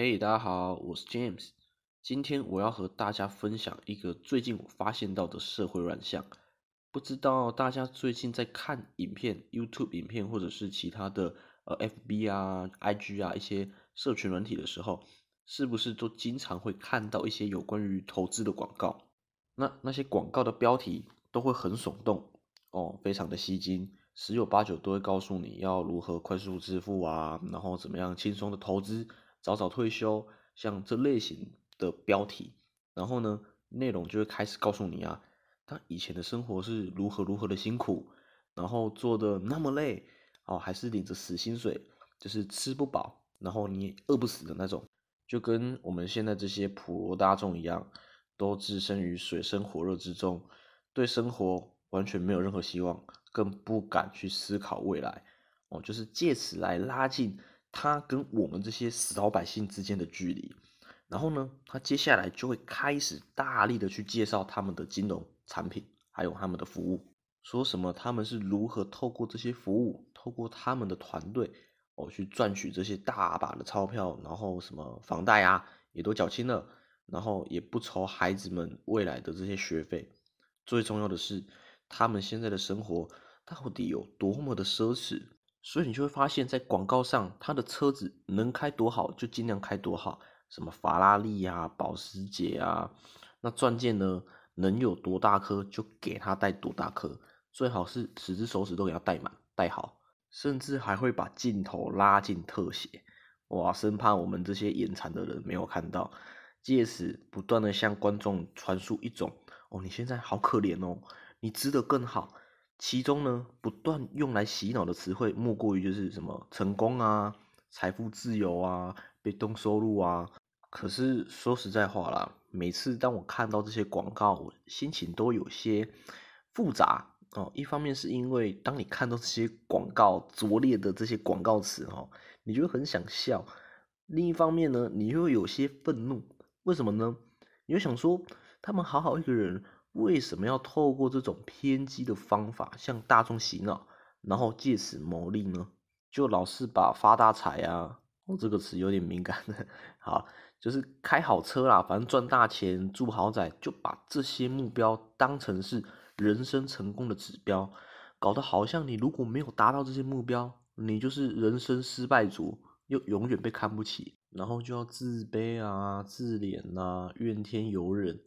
嘿，大家好，我是 James。今天我要和大家分享一个最近我发现到的社会乱象。不知道大家最近在看影片、YouTube 影片，或者是其他的呃 FB 啊、IG 啊一些社群软体的时候，是不是都经常会看到一些有关于投资的广告？那那些广告的标题都会很耸动哦，非常的吸睛，十有八九都会告诉你要如何快速致富啊，然后怎么样轻松的投资。早早退休，像这类型的标题，然后呢，内容就会开始告诉你啊，他以前的生活是如何如何的辛苦，然后做的那么累，哦，还是领着死薪水，就是吃不饱，然后你饿不死的那种，就跟我们现在这些普罗大众一样，都置身于水深火热之中，对生活完全没有任何希望，更不敢去思考未来，哦，就是借此来拉近。他跟我们这些死老百姓之间的距离，然后呢，他接下来就会开始大力的去介绍他们的金融产品，还有他们的服务，说什么他们是如何透过这些服务，透过他们的团队哦去赚取这些大把的钞票，然后什么房贷啊也都缴清了，然后也不愁孩子们未来的这些学费，最重要的是他们现在的生活到底有多么的奢侈。所以你就会发现，在广告上，他的车子能开多好就尽量开多好，什么法拉利呀、保时捷啊，那钻戒呢，能有多大颗就给他戴多大颗，最好是十只手指都给他戴满、戴好，甚至还会把镜头拉进特写，哇，生怕我们这些眼馋的人没有看到，借此不断的向观众传输一种，哦，你现在好可怜哦，你值得更好。其中呢，不断用来洗脑的词汇，莫过于就是什么成功啊、财富自由啊、被动收入啊。可是说实在话啦，每次当我看到这些广告，心情都有些复杂哦。一方面是因为当你看到这些广告拙劣的这些广告词哦，你就会很想笑；另一方面呢，你又有些愤怒。为什么呢？你就想说，他们好好一个人。为什么要透过这种偏激的方法向大众洗脑，然后借此牟利呢？就老是把发大财啊，哦，这个词有点敏感的，好，就是开好车啦，反正赚大钱、住豪宅，就把这些目标当成是人生成功的指标，搞得好像你如果没有达到这些目标，你就是人生失败组，又永远被看不起，然后就要自卑啊、自怜呐、怨天尤人。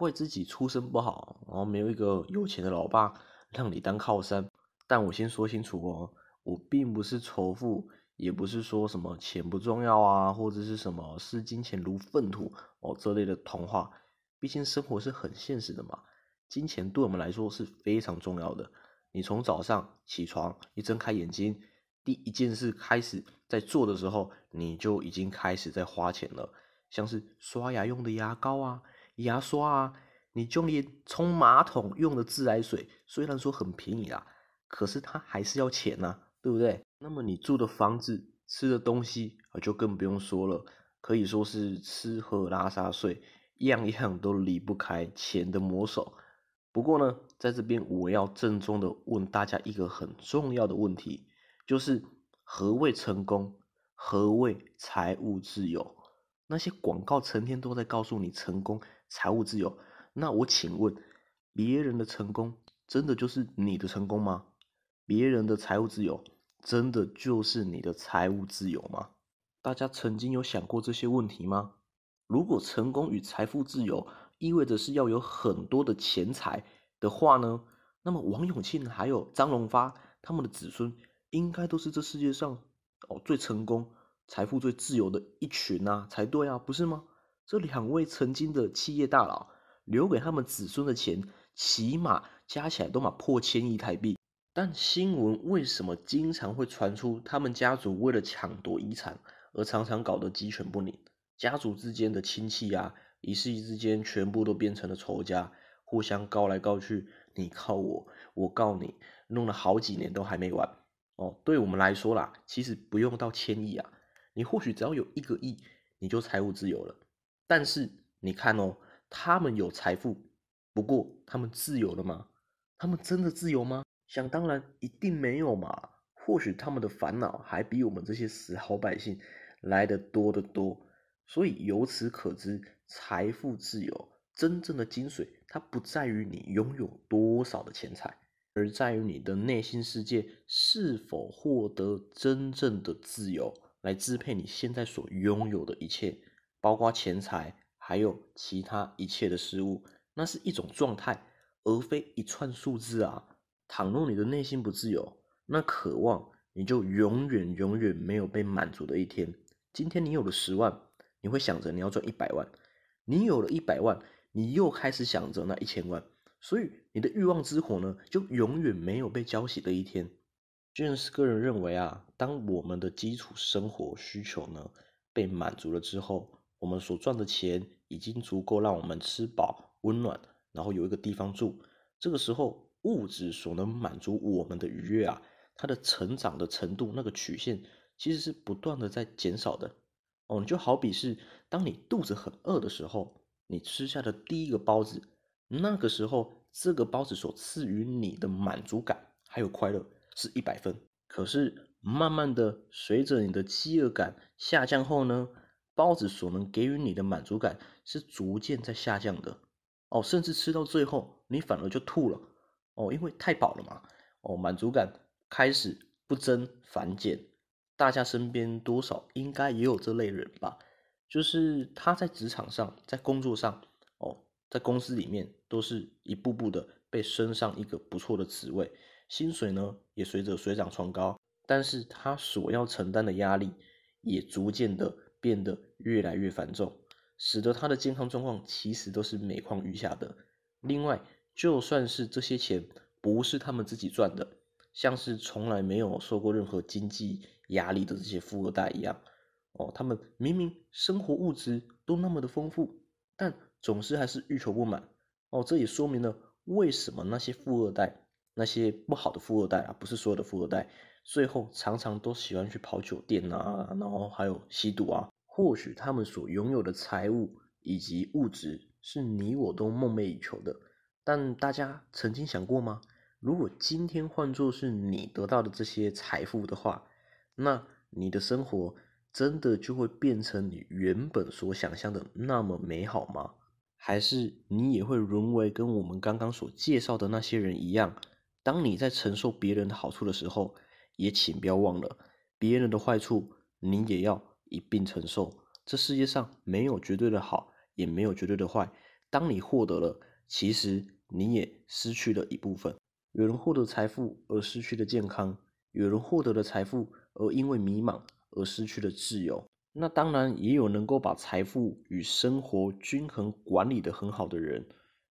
怪自己出身不好，然后没有一个有钱的老爸让你当靠山。但我先说清楚哦，我并不是仇富，也不是说什么钱不重要啊，或者是什么视金钱如粪土哦这类的童话。毕竟生活是很现实的嘛，金钱对我们来说是非常重要的。你从早上起床一睁开眼睛，第一件事开始在做的时候，你就已经开始在花钱了，像是刷牙用的牙膏啊。牙刷啊，你就连冲马桶用的自来水，虽然说很便宜啦，可是它还是要钱呐，对不对？那么你住的房子、吃的东西啊，就更不用说了，可以说是吃喝拉撒睡，样样都离不开钱的魔手。不过呢，在这边我要郑重的问大家一个很重要的问题，就是何谓成功？何谓财务自由？那些广告成天都在告诉你成功。财务自由，那我请问，别人的成功真的就是你的成功吗？别人的财务自由真的就是你的财务自由吗？大家曾经有想过这些问题吗？如果成功与财富自由意味着是要有很多的钱财的话呢？那么王永庆还有张荣发他们的子孙应该都是这世界上哦最成功、财富最自由的一群啊，才对啊，不是吗？这两位曾经的企业大佬留给他们子孙的钱，起码加起来都嘛破千亿台币。但新闻为什么经常会传出他们家族为了抢夺遗产而常常搞得鸡犬不宁？家族之间的亲戚啊，一夕之间全部都变成了仇家，互相告来告去，你告我，我告你，弄了好几年都还没完。哦，对我们来说啦，其实不用到千亿啊，你或许只要有一个亿，你就财务自由了。但是你看哦，他们有财富，不过他们自由了吗？他们真的自由吗？想当然，一定没有嘛。或许他们的烦恼还比我们这些死好百姓来的多得多。所以由此可知，财富自由真正的精髓，它不在于你拥有多少的钱财，而在于你的内心世界是否获得真正的自由，来支配你现在所拥有的一切，包括钱财，还有其他一切的事物。那是一种状态，而非一串数字啊！倘若你的内心不自由，那渴望你就永远永远没有被满足的一天。今天你有了十万。你会想着你要赚一百万，你有了一百万，你又开始想着那一千万，所以你的欲望之火呢，就永远没有被浇熄的一天。James 个人认为啊，当我们的基础生活需求呢被满足了之后，我们所赚的钱已经足够让我们吃饱、温暖，然后有一个地方住。这个时候，物质所能满足我们的愉悦啊，它的成长的程度那个曲线其实是不断的在减少的。哦，就好比是当你肚子很饿的时候，你吃下的第一个包子，那个时候这个包子所赐予你的满足感还有快乐是一百分。可是慢慢的随着你的饥饿感下降后呢，包子所能给予你的满足感是逐渐在下降的。哦，甚至吃到最后你反而就吐了。哦，因为太饱了嘛。哦，满足感开始不增反减。大家身边多少应该也有这类人吧，就是他在职场上，在工作上，哦，在公司里面都是一步步的被升上一个不错的职位，薪水呢也随着水涨船高，但是他所要承担的压力也逐渐的变得越来越繁重，使得他的健康状况其实都是每况愈下的。另外，就算是这些钱不是他们自己赚的，像是从来没有受过任何经济。压力的这些富二代一样，哦，他们明明生活物质都那么的丰富，但总是还是欲求不满，哦，这也说明了为什么那些富二代，那些不好的富二代啊，不是所有的富二代，最后常常都喜欢去跑酒店啊，然后还有吸毒啊。或许他们所拥有的财物以及物质是你我都梦寐以求的，但大家曾经想过吗？如果今天换作是你得到的这些财富的话，那你的生活真的就会变成你原本所想象的那么美好吗？还是你也会沦为跟我们刚刚所介绍的那些人一样？当你在承受别人的好处的时候，也请不要忘了别人的坏处，你也要一并承受。这世界上没有绝对的好，也没有绝对的坏。当你获得了，其实你也失去了一部分。有人获得财富而失去了健康，有人获得了财富。而因为迷茫而失去了自由，那当然也有能够把财富与生活均衡管理的很好的人，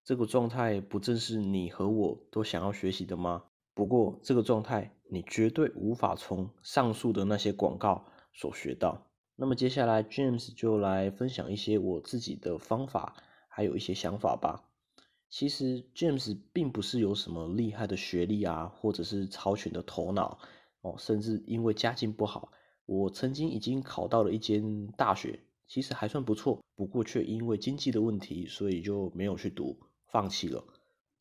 这个状态不正是你和我都想要学习的吗？不过这个状态你绝对无法从上述的那些广告所学到。那么接下来 James 就来分享一些我自己的方法，还有一些想法吧。其实 James 并不是有什么厉害的学历啊，或者是超群的头脑。哦，甚至因为家境不好，我曾经已经考到了一间大学，其实还算不错。不过却因为经济的问题，所以就没有去读，放弃了。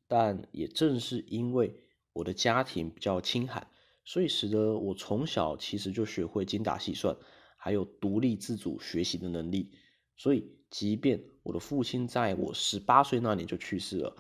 但也正是因为我的家庭比较清寒，所以使得我从小其实就学会精打细算，还有独立自主学习的能力。所以，即便我的父亲在我十八岁那年就去世了，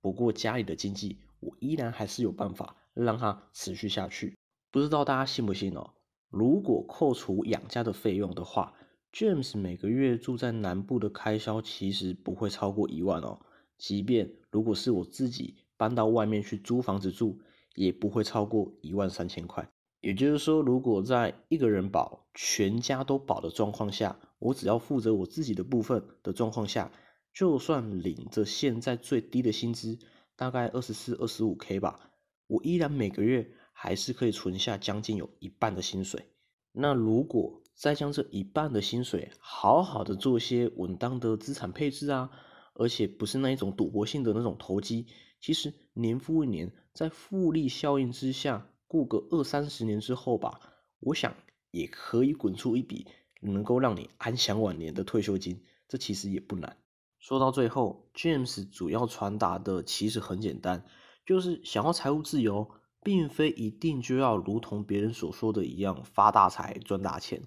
不过家里的经济，我依然还是有办法让它持续下去。不知道大家信不信哦？如果扣除养家的费用的话，James 每个月住在南部的开销其实不会超过一万哦。即便如果是我自己搬到外面去租房子住，也不会超过一万三千块。也就是说，如果在一个人保、全家都保的状况下，我只要负责我自己的部分的状况下，就算领着现在最低的薪资，大概二十四、二十五 K 吧，我依然每个月。还是可以存下将近有一半的薪水。那如果再将这一半的薪水好好的做些稳当的资产配置啊，而且不是那一种赌博性的那种投机，其实年复一年，在复利效应之下，过个二三十年之后吧，我想也可以滚出一笔能够让你安享晚年的退休金。这其实也不难。说到最后，James 主要传达的其实很简单，就是想要财务自由。并非一定就要如同别人所说的一样发大财赚大钱，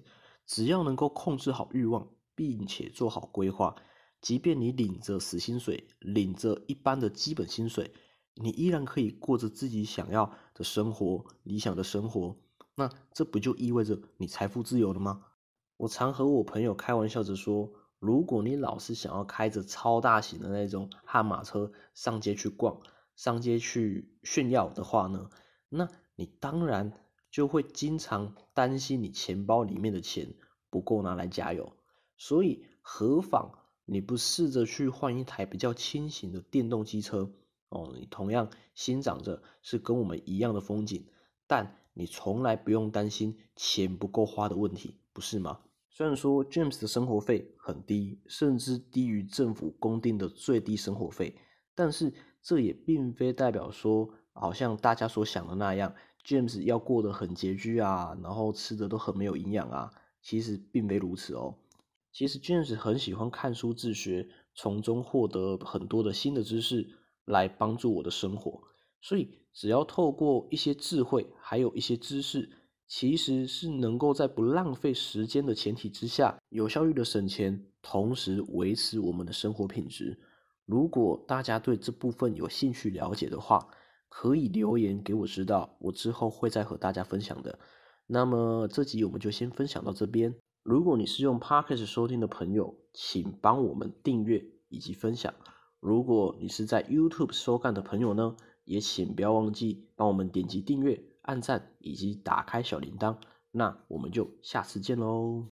只要能够控制好欲望，并且做好规划，即便你领着死薪水，领着一般的基本薪水，你依然可以过着自己想要的生活、理想的生活。那这不就意味着你财富自由了吗？我常和我朋友开玩笑着说，如果你老是想要开着超大型的那种悍马车上街去逛、上街去炫耀的话呢，那你当然。就会经常担心你钱包里面的钱不够拿来加油，所以何妨你不试着去换一台比较轻型的电动机车哦？你同样欣赏着是跟我们一样的风景，但你从来不用担心钱不够花的问题，不是吗？虽然说 James 的生活费很低，甚至低于政府公定的最低生活费，但是这也并非代表说好像大家所想的那样。James 要过得很拮据啊，然后吃的都很没有营养啊，其实并非如此哦。其实 James 很喜欢看书自学，从中获得很多的新的知识来帮助我的生活。所以只要透过一些智慧，还有一些知识，其实是能够在不浪费时间的前提之下，有效率的省钱，同时维持我们的生活品质。如果大家对这部分有兴趣了解的话，可以留言给我知道，我之后会再和大家分享的。那么这集我们就先分享到这边。如果你是用 Podcast 收听的朋友，请帮我们订阅以及分享。如果你是在 YouTube 收看的朋友呢，也请不要忘记帮我们点击订阅、按赞以及打开小铃铛。那我们就下次见喽。